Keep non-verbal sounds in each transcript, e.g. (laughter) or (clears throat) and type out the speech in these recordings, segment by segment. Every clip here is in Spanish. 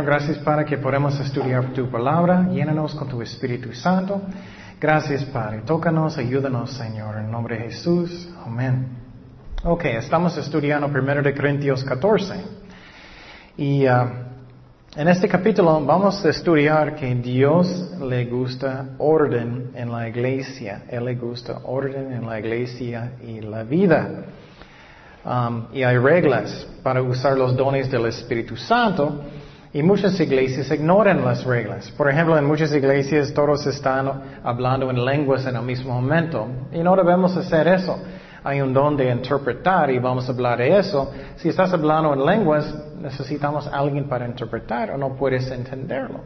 Señor, gracias para que podemos estudiar tu palabra. Llénanos con tu Espíritu Santo. Gracias, Padre. Tócanos, ayúdanos, Señor, en nombre de Jesús. Amén. Ok, estamos estudiando 1 de Corintios 14. Y uh, en este capítulo vamos a estudiar que Dios le gusta orden en la iglesia. Él le gusta orden en la iglesia y la vida. Um, y hay reglas para usar los dones del Espíritu Santo. Y muchas iglesias ignoran las reglas. Por ejemplo, en muchas iglesias todos están hablando en lenguas en el mismo momento. Y no debemos hacer eso. Hay un don de interpretar y vamos a hablar de eso. Si estás hablando en lenguas, necesitamos a alguien para interpretar o no puedes entenderlo.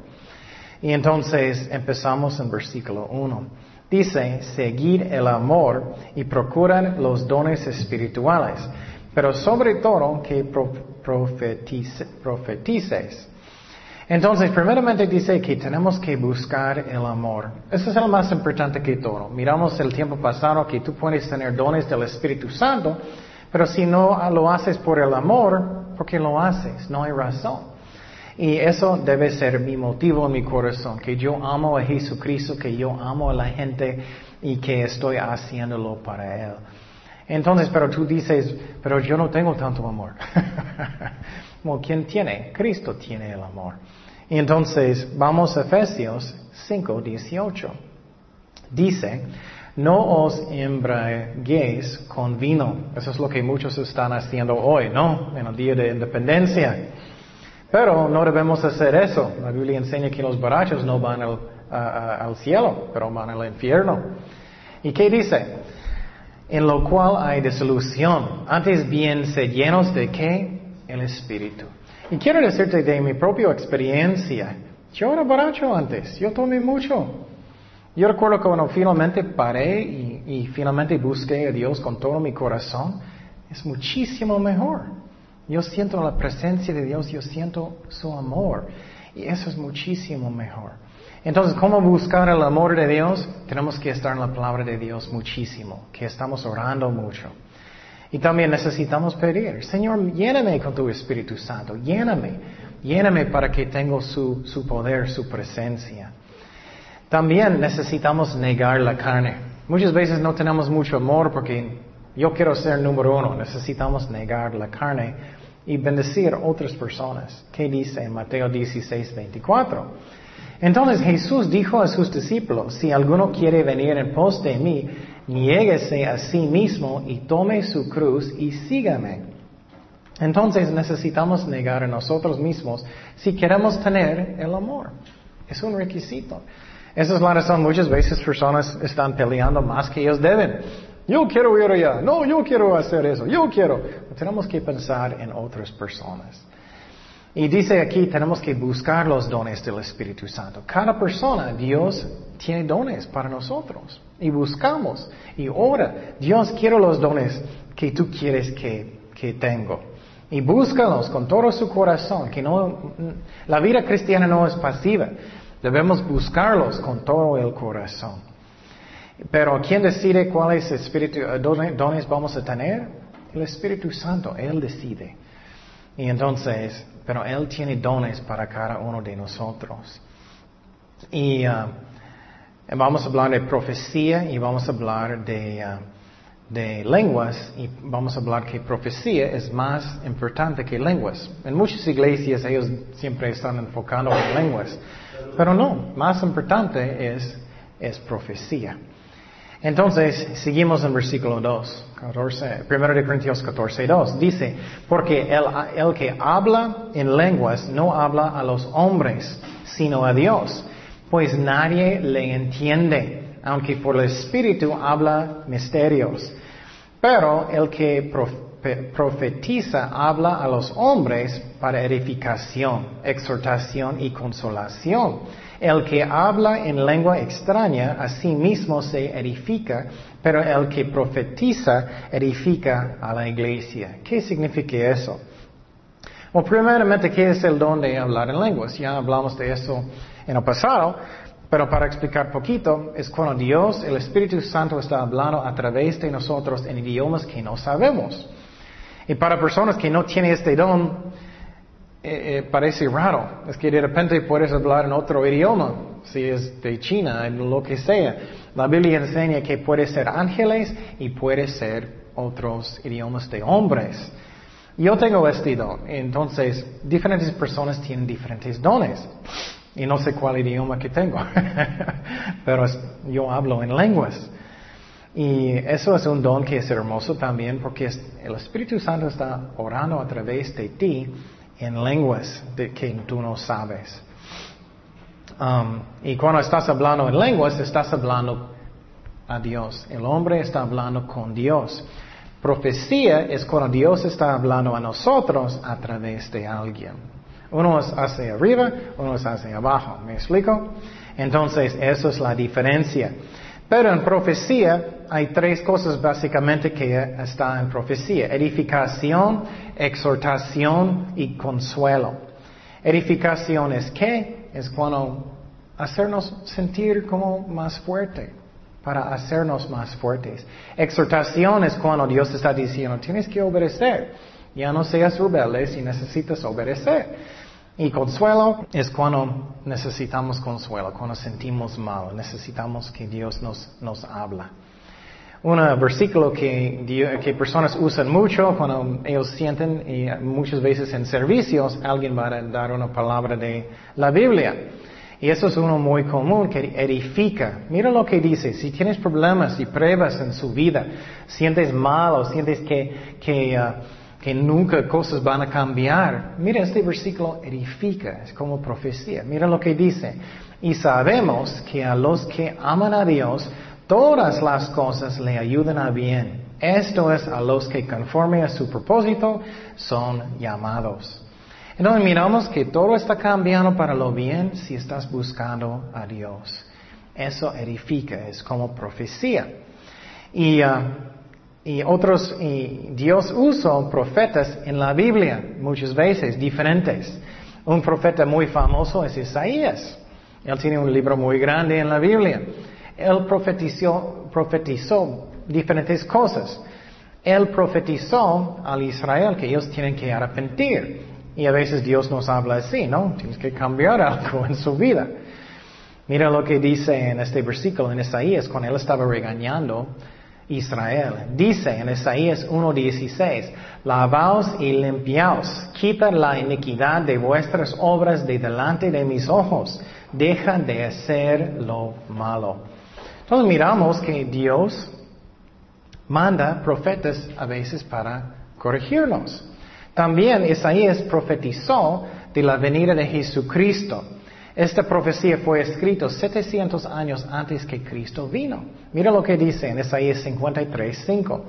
Y entonces empezamos en versículo 1. Dice, seguir el amor y procuran los dones espirituales, pero sobre todo que profetices. Entonces, primeramente dice que tenemos que buscar el amor. Eso es lo más importante que todo. Miramos el tiempo pasado que tú puedes tener dones del Espíritu Santo, pero si no lo haces por el amor, ¿por qué lo haces? No hay razón. Y eso debe ser mi motivo en mi corazón, que yo amo a Jesucristo, que yo amo a la gente y que estoy haciéndolo para Él. Entonces, pero tú dices, pero yo no tengo tanto amor. (laughs) Bueno, ¿quién tiene? Cristo tiene el amor. Y entonces vamos a Efesios 5, 18. Dice, no os embraguéis con vino. Eso es lo que muchos están haciendo hoy, ¿no? En el día de independencia. Pero no debemos hacer eso. La Biblia enseña que los borrachos no van al, al cielo, pero van al infierno. ¿Y qué dice? En lo cual hay desilusión. Antes bien, se llenos de qué? El Espíritu. Y quiero decirte de mi propia experiencia. Yo era borracho antes, yo tomé mucho. Yo recuerdo cuando finalmente paré y, finalmente busqué a Dios con todo mi corazón, es muchísimo mejor. Yo siento la presencia de Dios, yo siento su amor. Y eso es muchísimo mejor. Entonces, ¿cómo buscar el amor de Dios? Tenemos que estar en la palabra de Dios muchísimo, que estamos orando mucho. Y también necesitamos pedir, Señor, lléname con tu Espíritu Santo, lléname, lléname para que tenga su, su poder, su presencia. También necesitamos negar la carne. Muchas veces no tenemos mucho amor porque yo quiero ser número uno. Necesitamos negar la carne y bendecir otras personas. ¿Qué dice en Mateo 16, 24? Entonces Jesús dijo a sus discípulos, si alguno quiere venir en pos de mí, niéguese a sí mismo y tome su cruz y sígame. Entonces necesitamos negar a nosotros mismos si queremos tener el amor. Es un requisito. Esa es la razón. Muchas veces personas están peleando más que ellos deben. Yo quiero ir allá. No, yo quiero hacer eso. Yo quiero. Tenemos que pensar en otras personas. Y dice aquí, tenemos que buscar los dones del Espíritu Santo. Cada persona, Dios tiene dones para nosotros. Y buscamos. Y ora, Dios, quiero los dones que tú quieres que, que tengo. Y búscalos con todo su corazón. Que no, la vida cristiana no es pasiva. Debemos buscarlos con todo el corazón. Pero ¿quién decide cuáles dones vamos a tener? El Espíritu Santo, Él decide. Y entonces, pero Él tiene dones para cada uno de nosotros. Y uh, vamos a hablar de profecía y vamos a hablar de, uh, de lenguas y vamos a hablar que profecía es más importante que lenguas. En muchas iglesias ellos siempre están enfocando en lenguas, pero no, más importante es, es profecía. Entonces, seguimos en versículo 2, 14, 1 de Corintios 14, 2. Dice, porque el, el que habla en lenguas no habla a los hombres, sino a Dios, pues nadie le entiende, aunque por el Espíritu habla misterios. Pero el que profetiza habla a los hombres para edificación, exhortación y consolación el que habla en lengua extraña a sí mismo se edifica, pero el que profetiza edifica a la iglesia. ¿Qué significa eso? Bueno, primeramente, ¿qué es el don de hablar en lenguas? Ya hablamos de eso en el pasado, pero para explicar poquito, es cuando Dios, el Espíritu Santo, está hablando a través de nosotros en idiomas que no sabemos. Y para personas que no tienen este don, eh, eh, parece raro. Es que de repente puedes hablar en otro idioma, si es de China, lo que sea. La Biblia enseña que puede ser ángeles y puede ser otros idiomas de hombres. Yo tengo este don, entonces diferentes personas tienen diferentes dones. Y no sé cuál idioma que tengo, (laughs) pero yo hablo en lenguas. Y eso es un don que es hermoso también porque el Espíritu Santo está orando a través de ti en lenguas de que tú no sabes. Um, y cuando estás hablando en lenguas, estás hablando a Dios. El hombre está hablando con Dios. Profecía es cuando Dios está hablando a nosotros a través de alguien. Uno es hacia arriba, uno es hacia abajo. ¿Me explico? Entonces, eso es la diferencia. Pero en profecía hay tres cosas básicamente que están en profecía. Edificación, exhortación y consuelo. Edificación es qué? Es cuando hacernos sentir como más fuerte, para hacernos más fuertes. Exhortación es cuando Dios está diciendo, tienes que obedecer. Ya no seas rebelde si necesitas obedecer. Y consuelo es cuando necesitamos consuelo, cuando sentimos mal, necesitamos que Dios nos, nos habla. Un versículo que, que personas usan mucho cuando ellos sienten y muchas veces en servicios alguien va a dar una palabra de la Biblia. Y eso es uno muy común que edifica. Mira lo que dice, si tienes problemas y pruebas en su vida, sientes mal o sientes que, que uh, que nunca cosas van a cambiar. Mira, este versículo edifica, es como profecía. Mira lo que dice. Y sabemos que a los que aman a Dios, todas las cosas le ayudan a bien. Esto es a los que conforme a su propósito son llamados. Entonces miramos que todo está cambiando para lo bien si estás buscando a Dios. Eso edifica, es como profecía. Y y otros, y Dios usó profetas en la Biblia, muchas veces, diferentes. Un profeta muy famoso es Isaías. Él tiene un libro muy grande en la Biblia. Él profetizó, profetizó diferentes cosas. Él profetizó al Israel que ellos tienen que arrepentir. Y a veces Dios nos habla así, ¿no? Tienes que cambiar (laughs) algo en su vida. Mira lo que dice en este versículo en Isaías, cuando él estaba regañando Israel. Dice en Isaías 1.16, lavaos y limpiaos, quita la iniquidad de vuestras obras de delante de mis ojos, deja de hacer lo malo. Entonces miramos que Dios manda profetas a veces para corregirnos. También Isaías profetizó de la venida de Jesucristo. Esta profecía fue escrita 700 años antes que Cristo vino. Mira lo que dice en Isaías 53, 5.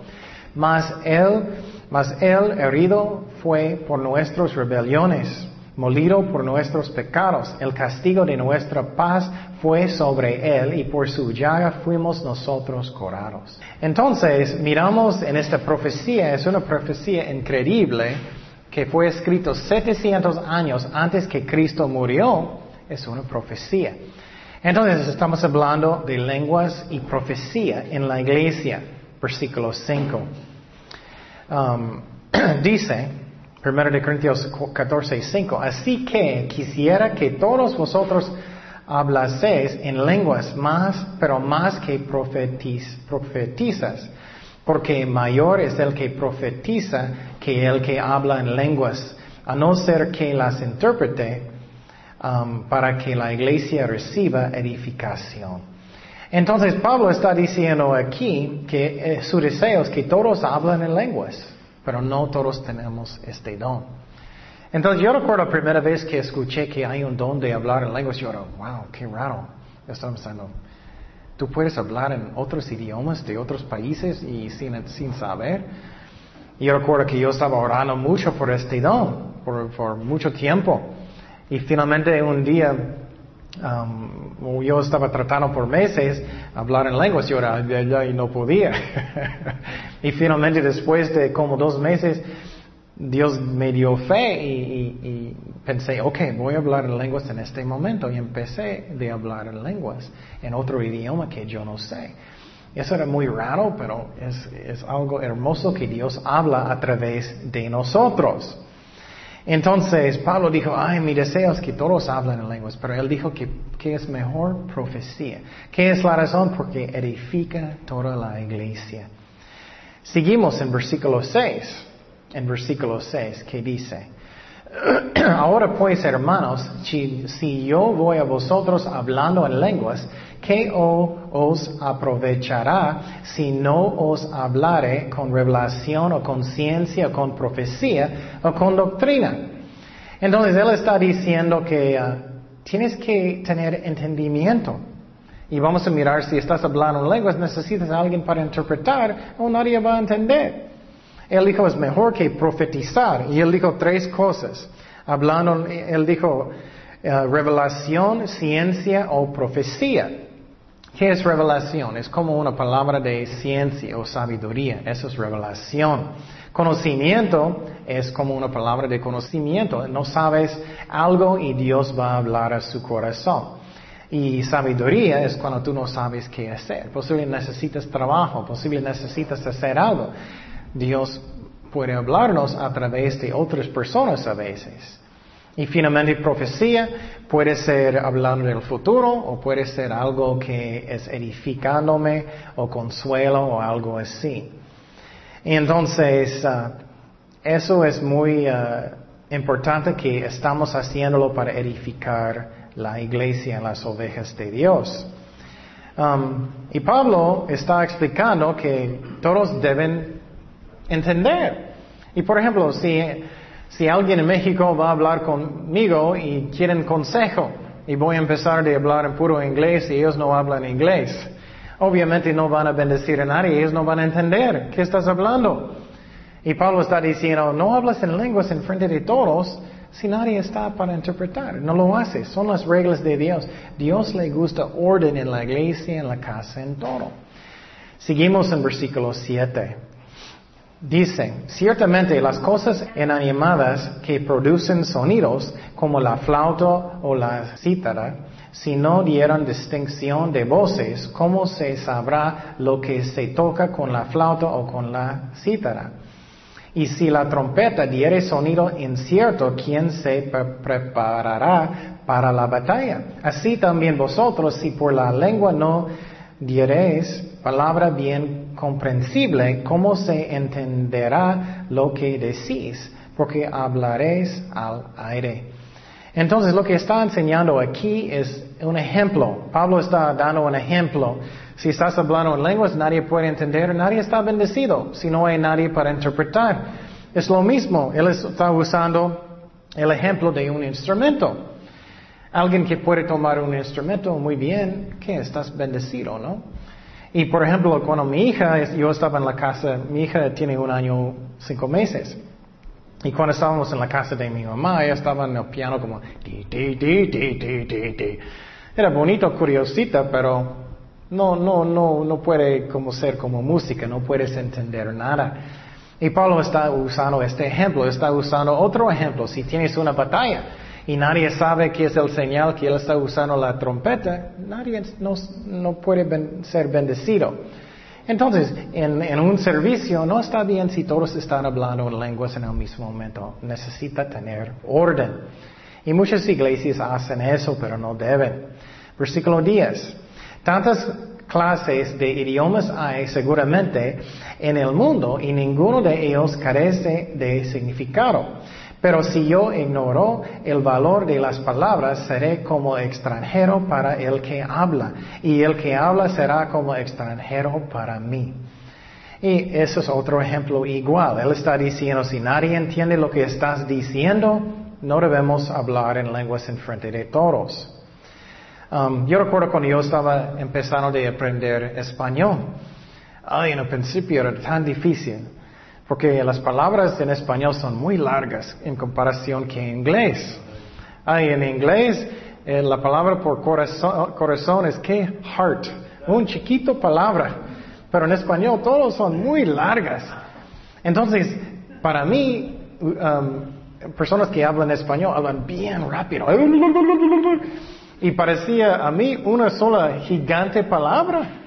Mas él, mas él herido fue por nuestras rebeliones, molido por nuestros pecados. El castigo de nuestra paz fue sobre él y por su llaga fuimos nosotros curados. Entonces, miramos en esta profecía, es una profecía increíble que fue escrito 700 años antes que Cristo murió es una profecía. Entonces estamos hablando de lenguas y profecía en la iglesia, versículo 5. Um, (clears throat) dice, 1 de Corintios 14, 5, así que quisiera que todos vosotros hablaseis en lenguas más, pero más que profetizas, porque mayor es el que profetiza que el que habla en lenguas, a no ser que las interprete, Um, para que la iglesia reciba edificación. Entonces Pablo está diciendo aquí que eh, su deseo es que todos hablan en lenguas, pero no todos tenemos este don. Entonces yo recuerdo la primera vez que escuché que hay un don de hablar en lenguas, yo era, wow, qué raro. Yo estaba pensando, tú puedes hablar en otros idiomas de otros países y sin, sin saber. Y yo recuerdo que yo estaba orando mucho por este don, por, por mucho tiempo. Y finalmente un día um, yo estaba tratando por meses hablar en lenguas y ahora y no podía. (laughs) y finalmente después de como dos meses Dios me dio fe y, pensé, ok, voy a hablar en lenguas en este momento y empecé de hablar en lenguas en otro idioma que yo no sé. Eso era muy raro, pero es, es algo hermoso que Dios habla a través de nosotros. Entonces Pablo dijo, ay, mi deseo es que todos hablen en lenguas, pero él dijo que, que es mejor profecía. ¿Qué es la razón? Porque edifica toda la iglesia. Seguimos en versículo 6, en versículo 6, que dice, (clears throat) Ahora pues, hermanos, si, yo voy a vosotros hablando en lenguas, ¿qué os aprovechará si no os hablare con revelación o con ciencia o con profecía o con doctrina? Entonces él está diciendo que ah, tienes que tener entendimiento. Y vamos a mirar si estás hablando en lenguas, necesitas a alguien para interpretar o nadie va a entender. Él dijo, es mejor que profetizar. Y él dijo tres cosas. Hablando, él dijo, eh, revelación, ciencia o profecía. ¿Qué es revelación? Es como una palabra de ciencia o sabiduría. Eso es revelación. Conocimiento es como una palabra de conocimiento. No sabes algo y Dios va a hablar a su corazón. Y sabiduría es cuando tú no sabes qué hacer. Posible necesitas trabajo, posible necesitas hacer algo. Dios puede hablarnos a través de otras personas a veces. Y finalmente profecía puede ser hablando del futuro o puede ser algo que es edificándome o consuelo o algo así. Y entonces, ah, eso es muy ah, importante que estamos haciéndolo para edificar la iglesia, las ovejas de Dios. Um, y Pablo está explicando que todos deben entender. Y por ejemplo, si, si alguien en México va a hablar conmigo y quieren consejo, y voy a empezar de hablar en puro inglés y ellos no hablan inglés, obviamente no van a bendecir a nadie, ellos no van a entender qué estás hablando. Y Pablo está diciendo, no hablas en lenguas en frente de todos si nadie está para interpretar. No lo haces, son las reglas de Dios. Dios le gusta orden en la iglesia, en la casa, en todo. Seguimos en versículo 7. Dicen, ciertamente las cosas inanimadas que producen sonidos, como la flauta o la cítara, si no dieran distinción de voces, ¿cómo se sabrá lo que se toca con la flauta o con la cítara? Y si la trompeta diere sonido incierto, ¿quién se preparará para la batalla? Así también vosotros, si por la lengua no diereis palabra bien comprensible, ¿cómo se entenderá lo que decís? Porque hablaréis al aire. Entonces lo que está enseñando aquí es un ejemplo. Pablo está dando un ejemplo. Si estás hablando en lenguas, nadie puede entender, nadie está bendecido si no hay nadie para interpretar. Es lo mismo, él está usando el ejemplo de un instrumento. Alguien que puede tomar un instrumento muy bien, ¿qué? Estás bendecido, ¿no? Y por ejemplo, cuando mi hija, yo estaba en la casa, mi hija tiene un año, cinco meses. Y cuando estábamos en la casa de mi mamá, ella estaba en el piano como... Era bonito, curiosita, pero no, no, no, no puede como ser como música, no puedes entender nada. Y Pablo está usando este ejemplo, está usando otro ejemplo. Si tienes una batalla, y nadie sabe qué es el señal que él está usando la trompeta, nadie no, puede ser bendecido. Entonces, en, un servicio no está bien si todos están hablando en lenguas en el mismo momento. Necesita tener orden. Y muchas iglesias hacen eso, pero no deben. Versículo 10. Tantas clases de idiomas hay seguramente en el mundo y ninguno de ellos carece de significado. Pero si yo ignoro el valor de las palabras, seré como extranjero para el que habla, y el que habla será como extranjero para mí. Y eso es otro ejemplo igual. Él está diciendo, si nadie entiende lo que estás diciendo, no debemos hablar en lenguas en frente de todos. Um, yo recuerdo cuando yo estaba empezando a aprender español. Ay, en el principio era tan difícil. Porque las palabras en español son muy largas en comparación que en inglés. Ay, en inglés, eh, la palabra por corazón, es que heart. Un chiquito palabra. Pero en español todos son muy largas. Entonces, para mí, um, personas que hablan español hablan bien rápido. Y parecía a mí una sola gigante palabra.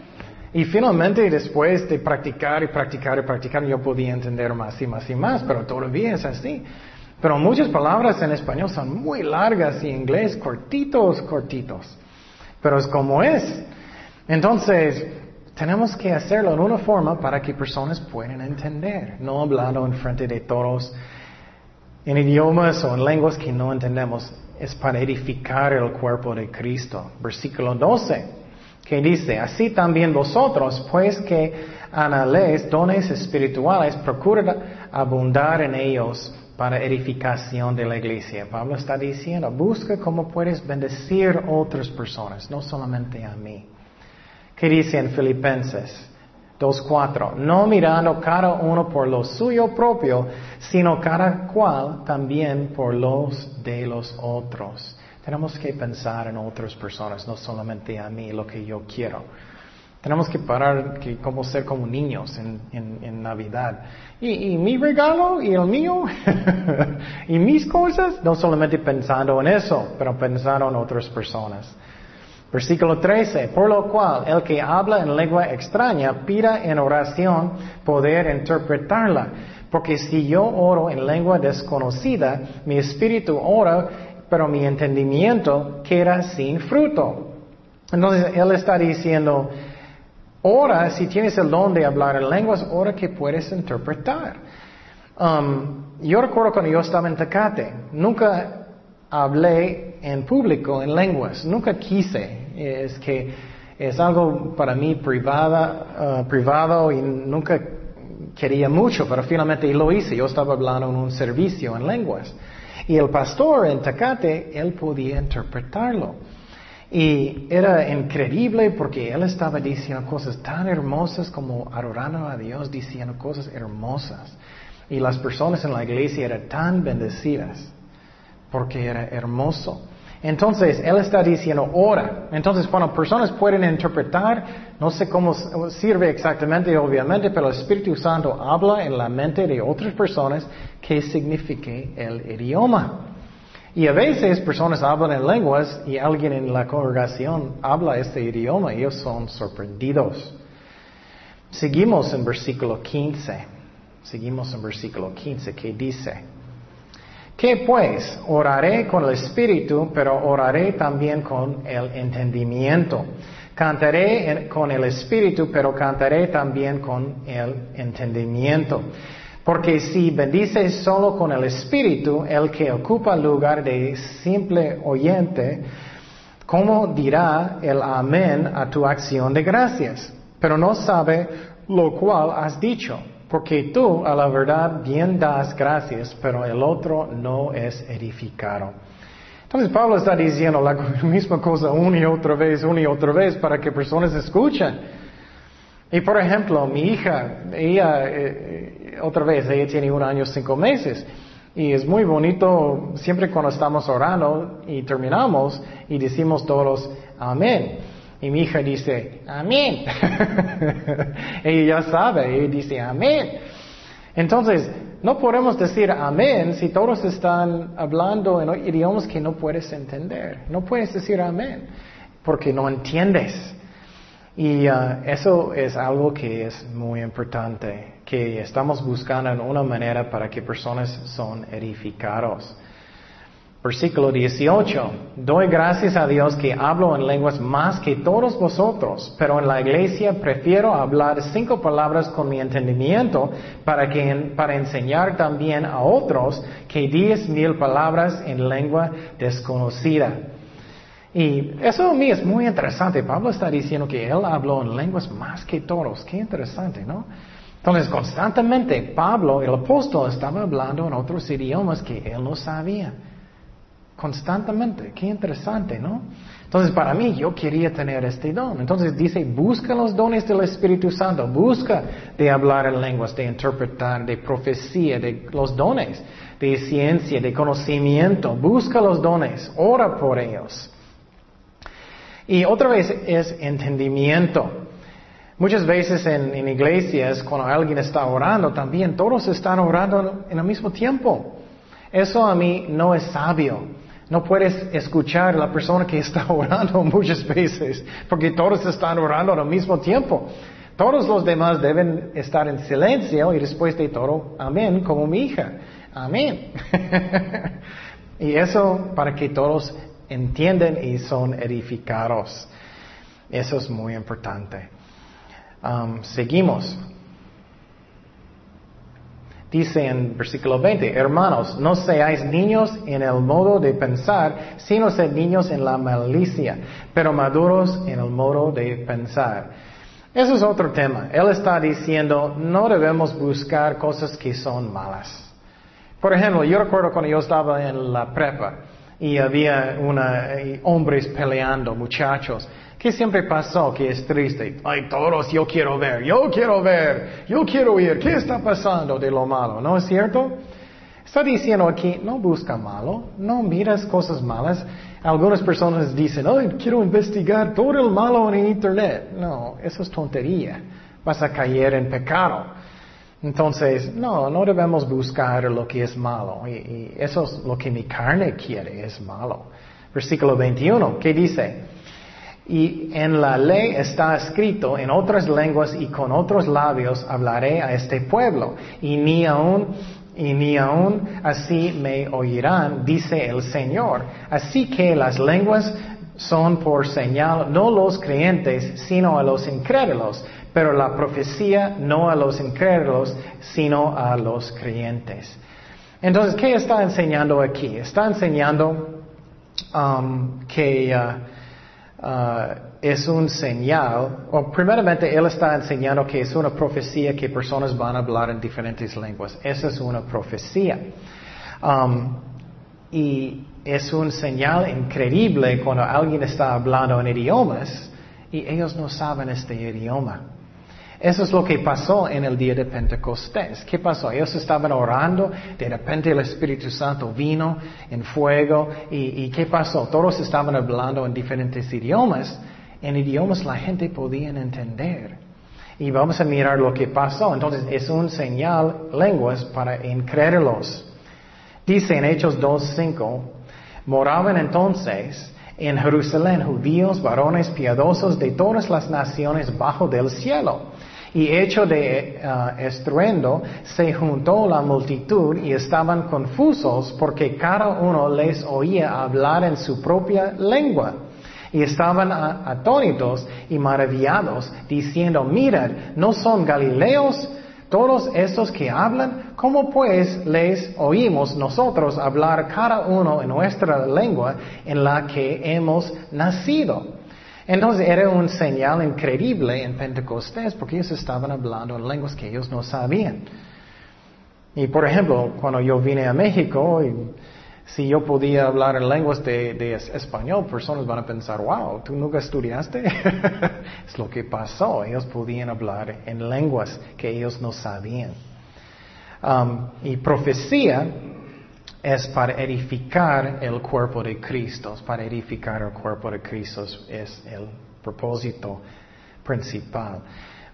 Y finalmente, después de practicar y practicar y practicar, yo podía entender más y más y más, pero todavía es así. Pero muchas palabras en español son muy largas y en inglés cortitos, cortitos. Pero es como es. Entonces, tenemos que hacerlo en una forma para que personas puedan entender, no hablando en frente de todos en idiomas o en lenguas que no entendemos. Es para edificar el cuerpo de Cristo. Versículo 12, que dice, así también vosotros, pues que anheléis dones espirituales, procurad abundar en ellos para edificación de la iglesia. Pablo está diciendo, busca cómo puedes bendecir otras personas, no solamente a mí. ¿Qué dice en Filipenses 2.4? No mirando cada uno por lo suyo propio, sino cada cual también por los de los otros. Tenemos que pensar en otras personas, no solamente a mí, lo que yo quiero. Tenemos que parar que como ser como niños en, Navidad. Y, y, mi regalo y el mío (laughs) y mis cosas, no solamente pensando en eso, pero pensando en otras personas. Versículo 13, por lo cual el que habla en lengua extraña pida en oración poder interpretarla, porque si yo oro en lengua desconocida, mi espíritu ora, pero mi entendimiento queda sin fruto. Entonces él está diciendo, ora si tienes el don de hablar en lenguas, ora que puedes interpretar. Um, yo recuerdo cuando yo estaba en Tecate, nunca hablé en público en lenguas, nunca quise. Es que es algo para mí privada, uh, privado y nunca quería mucho, pero finalmente lo hice. Yo estaba hablando en un servicio en lenguas. Y el pastor en Tecate, él podía interpretarlo. Y era increíble porque él estaba diciendo cosas tan hermosas como adorando a Dios, diciendo cosas hermosas. Y las personas en la iglesia eran tan bendecidas porque era hermoso. Entonces, Él está diciendo, ora. Entonces, cuando personas pueden interpretar, no sé cómo sirve exactamente, obviamente, pero el Espíritu Santo habla en la mente de otras personas que signifique el idioma. Y a veces personas hablan en lenguas y alguien en la congregación habla este idioma y ellos son sorprendidos. Seguimos en versículo 15. Seguimos en versículo 15 que dice, ¿Qué pues? Oraré con el espíritu, pero oraré también con el entendimiento. Cantaré con el espíritu, pero cantaré también con el entendimiento. Porque si bendices solo con el espíritu, el que ocupa lugar de simple oyente, ¿cómo dirá el amén a tu acción de gracias? Pero no sabe lo cual has dicho. Porque tú a la verdad bien das gracias, pero el otro no es edificado. Entonces Pablo está diciendo la (laughs) misma cosa una y otra vez, una y otra vez, para que personas escuchen. Y por ejemplo, mi hija, ella, eh, otra vez, ella tiene un año cinco meses. Y es muy bonito siempre cuando estamos orando y terminamos y decimos todos amén. Y mi hija dice, amén. (laughs) ella ya sabe, ella dice, amén. Entonces, no podemos decir amén si todos están hablando en idiomas que no puedes entender. No puedes decir amén porque no entiendes. Y uh, eso es algo que es muy importante, que estamos buscando en una manera para que personas son edificados. Versículo 18. Doy gracias a Dios que hablo en lenguas más que todos vosotros, pero en la iglesia prefiero hablar cinco palabras con mi entendimiento para, que, para enseñar también a otros que diez mil palabras en lengua desconocida. Y eso a mí es muy interesante. Pablo está diciendo que él habló en lenguas más que todos. Qué interesante, ¿no? Entonces, constantemente Pablo, el apóstol, estaba hablando en otros idiomas que él no sabía constantemente. Qué interesante, ¿no? Entonces, para mí, yo quería tener este don. Entonces dice, busca los dones del Espíritu Santo, busca de hablar en lenguas, de interpretar, de profecía, de los dones, de ciencia, de conocimiento. Busca los dones, ora por ellos. Y otra vez es entendimiento. Muchas veces en, en iglesias, cuando alguien está orando, también todos están orando en el mismo tiempo. Eso a mí no es sabio. No puedes escuchar a la persona que está (laughs) orando muchas veces, porque todos están orando al mismo tiempo. Todos los demás deben estar en silencio y después de todo, amén, como mi hija. Amén. (laughs) y eso para que todos entiendan y son edificados. Eso es muy importante. Um, seguimos. Dice en versículo 20, hermanos, no seáis niños en el modo de pensar, sino sed niños en la malicia, pero maduros en el modo de pensar. Eso es otro tema. Él está diciendo, no debemos buscar cosas que son malas. Por ejemplo, yo recuerdo cuando yo estaba en la prepa y había una, eh, hombres peleando, muchachos. ¿Qué siempre pasó que es triste? Ay, todos, yo quiero ver, yo quiero ver, yo quiero oír, ¿qué está pasando de lo malo? ¿No es cierto? Está diciendo aquí, no busca malo, no miras cosas malas. Algunas personas dicen, ay, quiero investigar todo el malo en Internet. No, eso es tontería. Vas a caer en pecado. Entonces, no, no debemos buscar lo que es malo. Y, y eso es lo que mi carne quiere, es malo. Versículo 21, ¿qué dice? Y en la ley está escrito, en otras lenguas y con otros labios hablaré a este pueblo, y ni aún, y ni aún así me oirán, dice el Señor. Así que las lenguas son por señal no los creyentes, sino a los incrédulos, pero la profecía no a los incrédulos, sino a los creyentes. Entonces, ¿qué está enseñando aquí? Está enseñando um, que uh, Uh, es un señal, o primeramente él está enseñando que es una profecía que personas van a hablar en diferentes lenguas. Esa es una profecía. Um, y es un señal increíble cuando alguien está hablando en idiomas y ellos no saben este idioma. Eso es lo que pasó en el día de Pentecostés. ¿Qué pasó? Ellos estaban orando, de repente el Espíritu Santo vino en fuego y, ¿qué pasó? Todos estaban hablando en diferentes idiomas, en idiomas la gente podía entender. Y vamos a mirar lo que pasó. Entonces es un señal, lenguas para incrédulos. Dice en Hechos 2.5, moraban entonces en Jerusalén judíos, varones piadosos de todas las naciones bajo del cielo. Y hecho de uh, estruendo, se juntó la multitud y estaban confusos porque cada uno les oía hablar en su propia lengua. Y estaban atónitos y maravillados, diciendo, mirad, ¿no son galileos todos estos que hablan? ¿Cómo pues les oímos nosotros hablar cada uno en nuestra lengua en la que hemos nacido? Entonces era un señal increíble en Pentecostés porque ellos estaban hablando en lenguas que ellos no sabían. Y por ejemplo, cuando yo vine a México, y si yo podía hablar en lenguas de, español, personas van a pensar, wow, ¿tú nunca estudiaste? (laughs) es lo que pasó, ellos podían hablar en lenguas que ellos no sabían. Um, y profecía es para edificar el cuerpo de Cristo. Para edificar el cuerpo de Cristo es el propósito principal.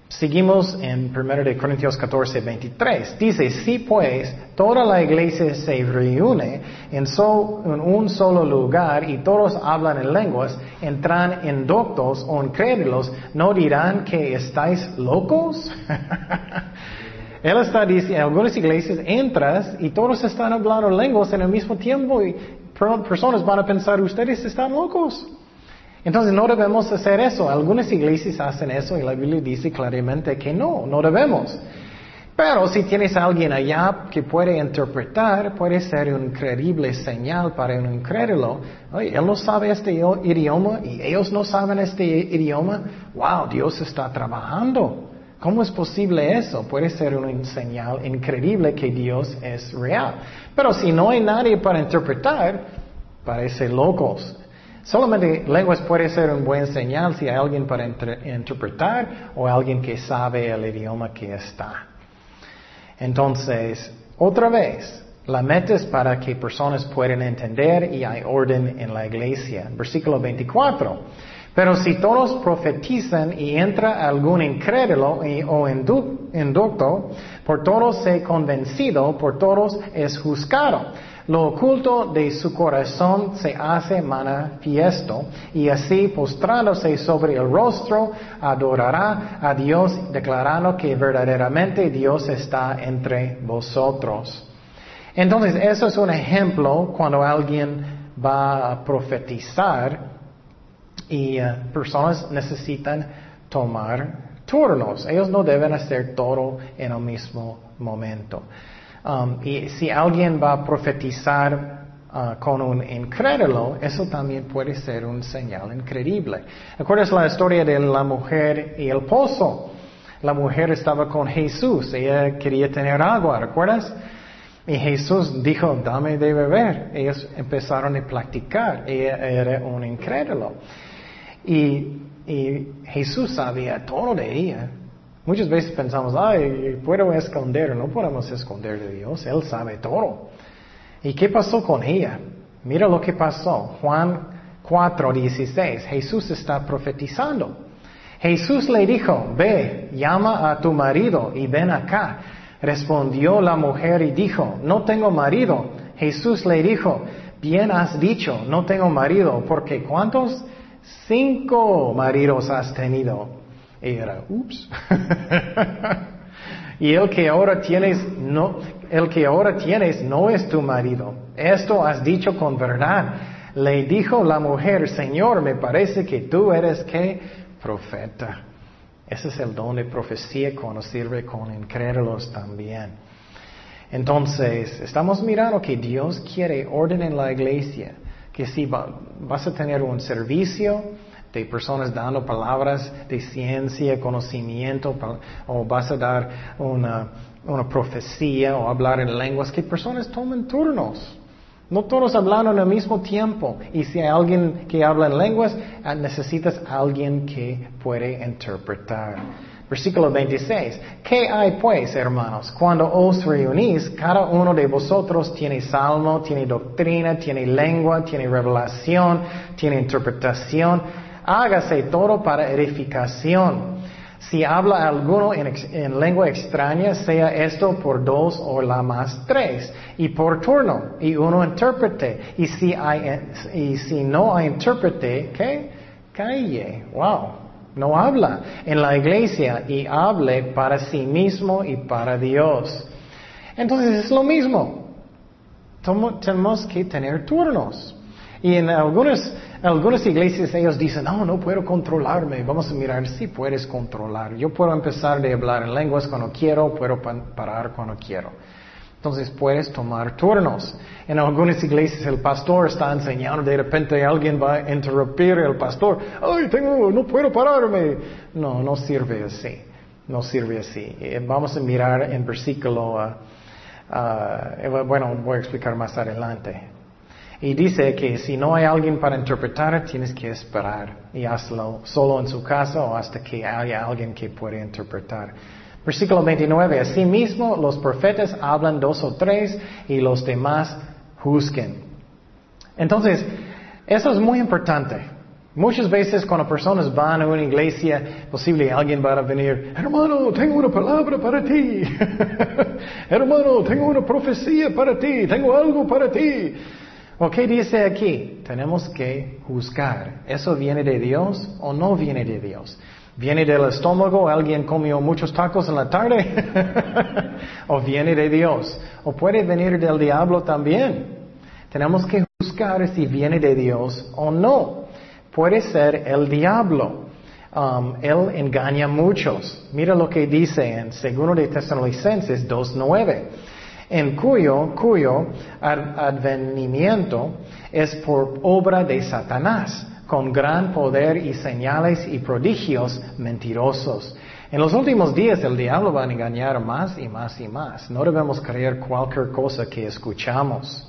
Seguimos en 1 Corintios 14, 23. Dice, si pues toda la iglesia se reúne en, en, un solo lugar y todos hablan en lenguas, entran en doctos o incrédulos, ¿no dirán que estáis locos? (laughs) Él está diciendo, en algunas iglesias entras y todos están hablando lenguas en el mismo tiempo y personas van a pensar, ustedes están locos. Entonces no debemos hacer eso. Algunas iglesias hacen eso y la Biblia dice claramente que no, no debemos. Pero si tienes a alguien allá que puede interpretar, puede ser un increíble señal para un incrédulo. Oye, él no sabe este idioma y ellos no saben este idioma. Wow, Dios está trabajando. ¿Cómo es posible eso? Puede ser una señal increíble que Dios es real. Pero si no hay nadie para interpretar, parece locos. Solamente lenguas puede ser un buen señal si hay alguien para interpretar o alguien que sabe el idioma que está. Entonces, otra vez, la meta es para que personas puedan entender y hay orden en la iglesia. Versículo 24. Pero si todos profetizan y entra algún incrédulo o inducto, por todos se convencido, por todos es juzgado. Lo oculto de su corazón se hace manifiesto y así postrándose sobre el rostro adorará a Dios declarando que verdaderamente Dios está entre vosotros. Entonces, eso es un ejemplo cuando alguien va a profetizar y eh, personas necesitan tomar turnos. Ellos no deben hacer todo en el mismo momento. Um, y si alguien va a profetizar uh, con un incrédulo, eso también puede ser un señal increíble. ¿Recuerdas la historia de la mujer y el pozo? La mujer estaba con Jesús, ella quería tener agua, ¿recuerdas? Y Jesús dijo, dame de beber. Ellos empezaron a practicar, ella era un incrédulo. Y, Jesús sabía todo de ella. Muchas veces pensamos, ay, puedo esconder, no podemos esconder de Dios, Él sabe todo. ¿Y qué pasó con ella? Mira lo que pasó. Juan 4:16, Jesús está profetizando. Jesús le dijo, ve, llama a tu marido y ven acá. Respondió la mujer y dijo, no tengo marido. Jesús le dijo, bien has dicho, no tengo marido, porque ¿cuántos? Cinco maridos has tenido y era, ups. (laughs) y el que ahora tienes no, el que ahora tienes no es tu marido. Esto has dicho con verdad. Le dijo la mujer, Señor, me parece que tú eres que profeta. Ese es el don de profecía cuando sirve con incrédulos también. Entonces, estamos mirando que Dios quiere orden en la iglesia, que si vas a tener un servicio, de personas dando palabras de ciencia, conocimiento, o vas a dar una, una profecía o hablar en lenguas, que personas tomen turnos. No todos hablan al mismo tiempo. Y si hay alguien que habla en lenguas, ah, necesitas alguien que puede interpretar. Versículo 26. ¿Qué hay pues, hermanos? Cuando os reunís, cada uno de vosotros tiene salmo, tiene doctrina, tiene lengua, tiene revelación, tiene interpretación hágase todo para edificación. Si habla alguno en, lengua extraña, sea esto por dos o la más tres, y por turno, y uno intérprete. Y si, hay, y si no hay intérprete, ¿qué? Calle. Wow. No habla en la iglesia y hable para sí mismo y para Dios. Entonces es lo mismo. Tenemos que tener turnos. Y en algunas algunas iglesias ellos dicen, no, no puedo controlarme. Vamos a mirar si puedes controlar. Yo puedo empezar de hablar en lenguas cuando quiero, puedo parar cuando quiero. Entonces puedes tomar turnos. En algunas iglesias el pastor está enseñando, de repente alguien va a interrumpir el pastor. Ay, tengo, no puedo pararme. No, no sirve así. No sirve así. Eh, vamos a mirar en versículo, uh, uh, bueno, voy a explicar más adelante. Y dice que si no hay alguien para interpretar, tienes que esperar y hazlo solo en su casa o hasta que haya alguien que pueda interpretar. Versículo 29. Asimismo, los profetas hablan dos o tres y los demás juzguen. Entonces, eso es muy importante. Muchas veces cuando personas van a una iglesia, posible alguien va a venir, hermano, tengo una palabra para ti. (laughs) hermano, tengo una profecía para ti, tengo algo para ti. ¿O qué dice aquí? Tenemos que juzgar. ¿Eso viene de Dios o no viene de Dios? ¿Viene del estómago? ¿Alguien comió muchos tacos en la tarde? (laughs) ¿O viene de Dios? ¿O puede venir del diablo también? Tenemos que juzgar si viene de Dios o no. Puede ser el diablo. Um, él engaña a muchos. Mira lo que dice en 2 de Tesalonicenses 2.9 en cuyo, cuyo advenimiento es por obra de Satanás, con gran poder y señales y prodigios mentirosos. En los últimos días el diablo va a engañar más y más y más. No debemos creer cualquier cosa que escuchamos.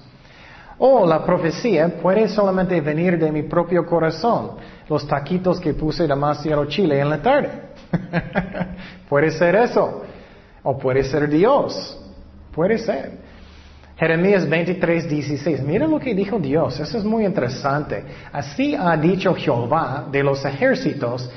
O la profecía puede solamente venir de mi propio corazón, los taquitos que puse demasiado chile en la tarde. (laughs) puede ser eso. O puede ser Dios. Puede ser. Jeremías 23, 16. Mira lo que dijo Dios. Eso es muy interesante. Así ha dicho Jehová de los ejércitos.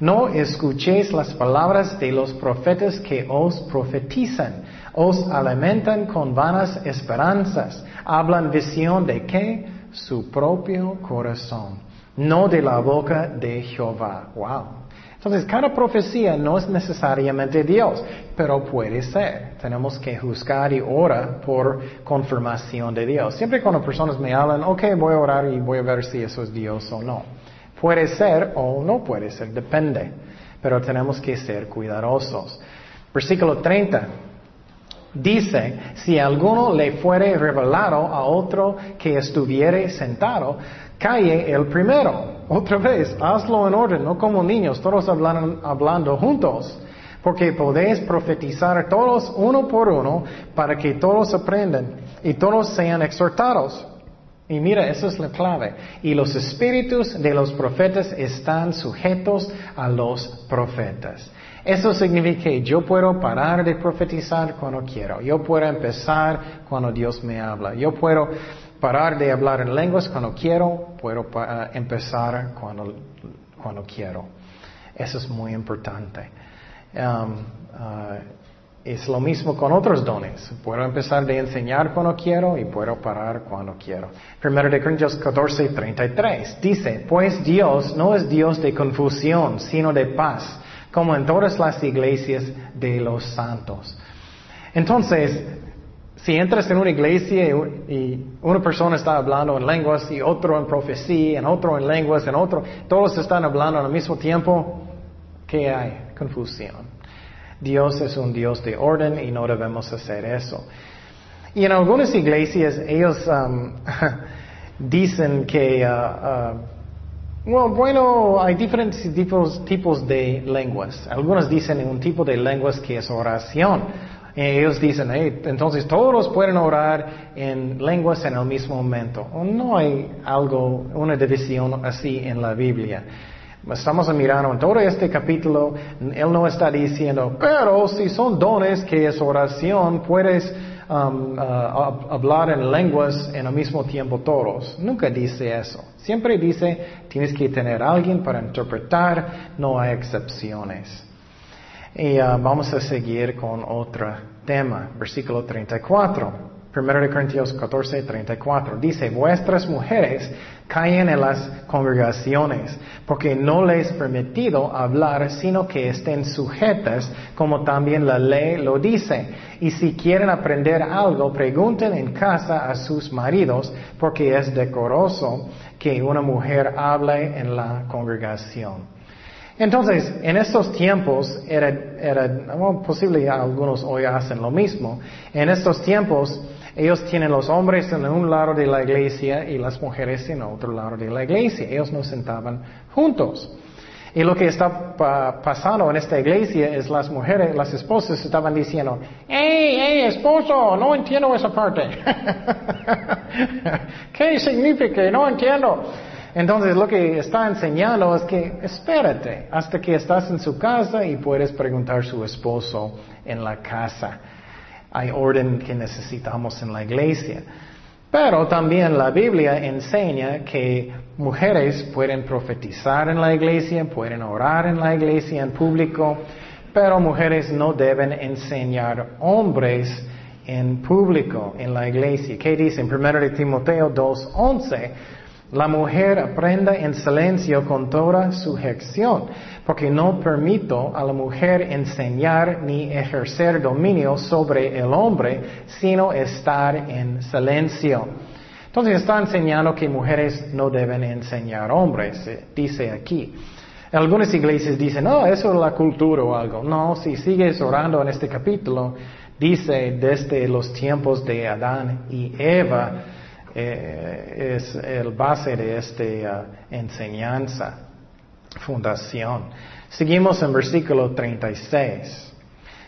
No escuchéis las palabras de los profetas que os profetizan. Os alimentan con vanas esperanzas. Hablan visión de qué? Su propio corazón. No de la boca de Jehová. Wow. Entonces, cada profecía no es necesariamente Dios, pero puede ser. Tenemos que juzgar y orar por confirmación de Dios. Siempre cuando personas me hablan, ok, voy a orar y voy a ver si eso es Dios o no. Puede ser o no puede ser, depende. Pero tenemos que ser cuidadosos. Versículo 30. Dice, si alguno le fuere revelado a otro que estuviere sentado, calle el primero. Otra vez, hazlo en orden, no como niños, todos hablando juntos. Porque podéis profetizar todos uno por uno para que todos aprendan y todos sean exhortados. Y mira, esa es la clave. Y los espíritus de los profetas están sujetos a los profetas. Eso significa que yo puedo parar de profetizar cuando quiero. Yo puedo empezar cuando Dios me habla. Yo puedo parar de hablar en lenguas cuando quiero. Puedo empezar cuando, cuando quiero. Eso es muy importante. Um, uh, es lo mismo con otros dones. Puedo empezar de enseñar cuando quiero y puedo parar cuando quiero. Primero de Corintios 14, 33 dice, pues Dios no es Dios de confusión, sino de paz como en todas las iglesias de los santos. Entonces, si entras en una iglesia y una persona está hablando en lenguas y otro en profecía, en otro en lenguas, en otro, todos están hablando al mismo tiempo, ¿qué hay? Confusión. Dios es un Dios de orden y no debemos hacer eso. Y en algunas iglesias ellos um, (laughs) dicen que uh, uh, bueno, hay diferentes tipos, de lenguas. Algunos dicen un tipo de lenguas que es oración. Ellos dicen, entonces todos pueden orar en lenguas en el mismo momento. No hay algo, una división así en la Biblia. Estamos mirando en todo este capítulo, él no está diciendo, pero si son dones que es oración, puedes um, uh, hablar en lenguas en el mismo tiempo todos. Nunca dice eso. Siempre dice, tienes que tener alguien para interpretar, no hay excepciones. Y uh, vamos a seguir con otro tema, versículo 34. 1 Corintios 14, 34. Dice, vuestras mujeres caen en las congregaciones, porque no les permitido hablar, sino que estén sujetas, como también la ley lo dice. Y si quieren aprender algo, pregunten en casa a sus maridos, porque es decoroso que una mujer hable en la congregación. Entonces, en estos tiempos, era, era posible algunos hoy hacen lo mismo, en estos tiempos, ellos tienen los hombres en un lado de la iglesia y las mujeres en otro lado de la iglesia. Ellos no sentaban juntos. Y lo que está pasando en esta iglesia es las mujeres, las esposas estaban diciendo, ¡Ey, hey, esposo! No entiendo esa parte. (laughs) ¿Qué significa? No entiendo. Entonces lo que está enseñando es que espérate hasta que estás en su casa y puedes preguntar a su esposo en la casa hay orden que necesitamos en la iglesia. Pero también la Biblia enseña que mujeres pueden profetizar en la iglesia, pueden orar en la iglesia en público, pero mujeres no deben enseñar hombres en público en la iglesia. ¿Qué dice en 1 Timoteo 2.11? La mujer aprenda en silencio con toda sujeción, porque no permito a la mujer enseñar ni ejercer dominio sobre el hombre, sino estar en silencio. Entonces está enseñando que mujeres no deben enseñar hombres, eh, dice aquí. Algunas iglesias dicen, no, eso es la cultura o algo. No, si sigues orando en este capítulo, dice desde los tiempos de Adán y Eva, eh, es el base de esta uh, enseñanza, fundación. Seguimos en versículo 36,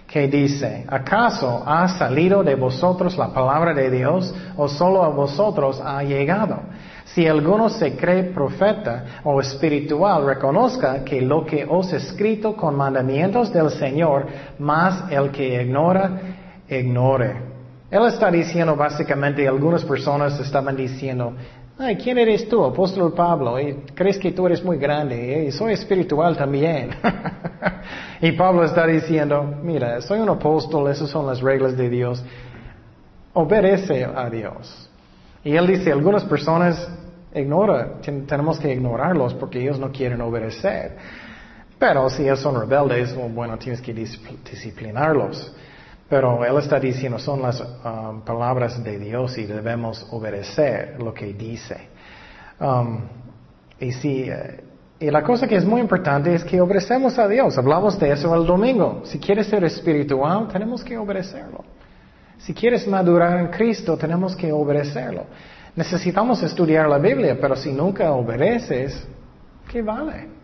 que dice, ¿acaso ha salido de vosotros la palabra de Dios o solo a vosotros ha llegado? Si alguno se cree profeta o espiritual, reconozca que lo que os he escrito con mandamientos del Señor, más el que ignora, ignore. Él está diciendo básicamente, algunas personas estaban diciendo, ay, ¿quién eres tú, apóstol Pablo? ¿Crees que tú eres muy grande? ¿Eh? Soy espiritual también. (laughs) y Pablo está diciendo, mira, soy un apóstol, esas son las reglas de Dios. Obedece a Dios. Y él dice, algunas personas ignora, tenemos que ignorarlos porque ellos no quieren obedecer. Pero si ellos son rebeldes, bueno, tienes que disciplinarlos. Pero él está diciendo, son las um, palabras de Dios y debemos obedecer lo que dice. Um, y si, eh, y la cosa que es muy importante es que obedecemos a Dios. Hablamos de eso el domingo. Si quieres ser espiritual, tenemos que obedecerlo. Si quieres madurar en Cristo, tenemos que obedecerlo. Necesitamos estudiar la Biblia, pero si nunca obedeces, ¿qué vale?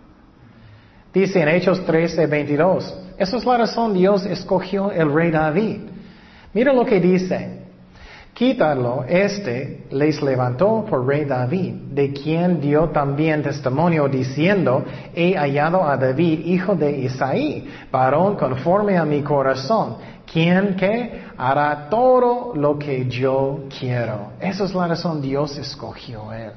Dice en Hechos 13, 22. Esa es la razón Dios escogió el rey David. Mira lo que dice. Quítalo, este les levantó por rey David, de quien dio también testimonio diciendo, he hallado a David, hijo de Isaí, varón conforme a mi corazón, quien que hará todo lo que yo quiero. Esa es la razón Dios escogió él.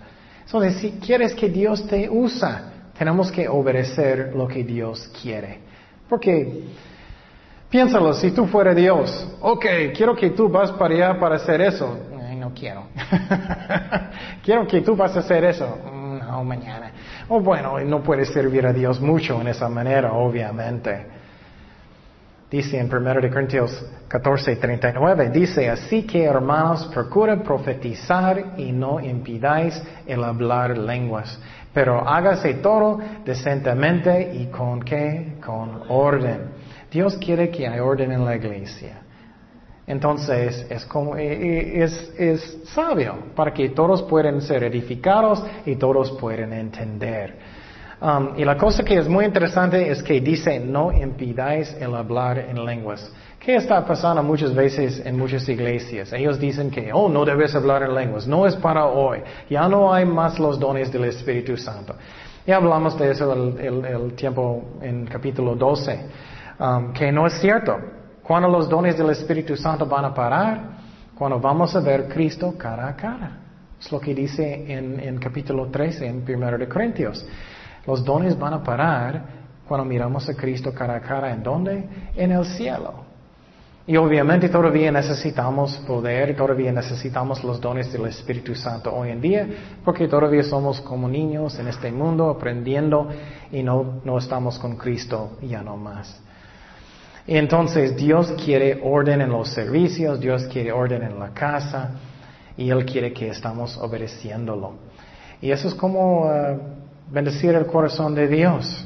Entonces, si quieres que Dios te usa, tenemos que obedecer lo que Dios quiere. Porque, piénsalo, si tú fuera Dios, ok, quiero que tú vas para allá para hacer eso. no quiero. (laughs) quiero que tú vas a hacer eso. No, mañana. O bueno, no puedes servir a Dios mucho en esa manera, obviamente. Dice en 1 Corintios 14, 39, dice, así que hermanos, procura profetizar y no impidáis el hablar lenguas, pero hágase todo decentemente y con qué? Con orden. Dios quiere que haya orden en la iglesia. Entonces es como e, e, es, es sabio para que todos puedan ser edificados y todos puedan entender. Um, y la cosa que es muy interesante es que dice, no impidáis el hablar en lenguas. ¿Qué está pasando muchas veces en muchas iglesias? Ellos dicen que, oh, no debes hablar en lenguas, no es para hoy, ya no hay más los dones del Espíritu Santo. Ya hablamos de eso el, tiempo en capítulo 12, um, que no es cierto. Cuando los dones del Espíritu Santo van a parar, cuando vamos a ver Cristo cara a cara. Es lo que dice en, en capítulo 13 en 1 de Corintios. Los dones van a parar cuando miramos a Cristo cara a cara. ¿En dónde? En el cielo. Y obviamente todavía necesitamos poder, todavía necesitamos los dones del Espíritu Santo hoy en día, porque todavía somos como niños en este mundo aprendiendo y no, no estamos con Cristo ya no más. Y entonces Dios quiere orden en los servicios, Dios quiere orden en la casa y Él quiere que estamos obedeciéndolo. Y eso es como uh, bendecir el corazón de Dios.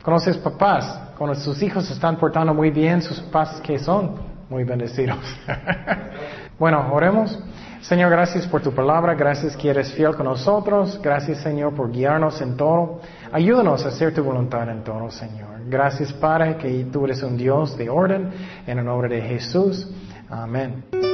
¿Conoces papás? Cuando sus hijos están portando muy bien, sus papás que son muy bendecidos. (laughs) bueno, oremos. Señor, gracias por tu palabra, gracias que eres fiel con nosotros, gracias Señor por guiarnos en todo. Ayúdanos a hacer tu voluntad en todo, Señor. Gracias Padre, que tú eres un Dios de orden, en el nombre de Jesús. Amén.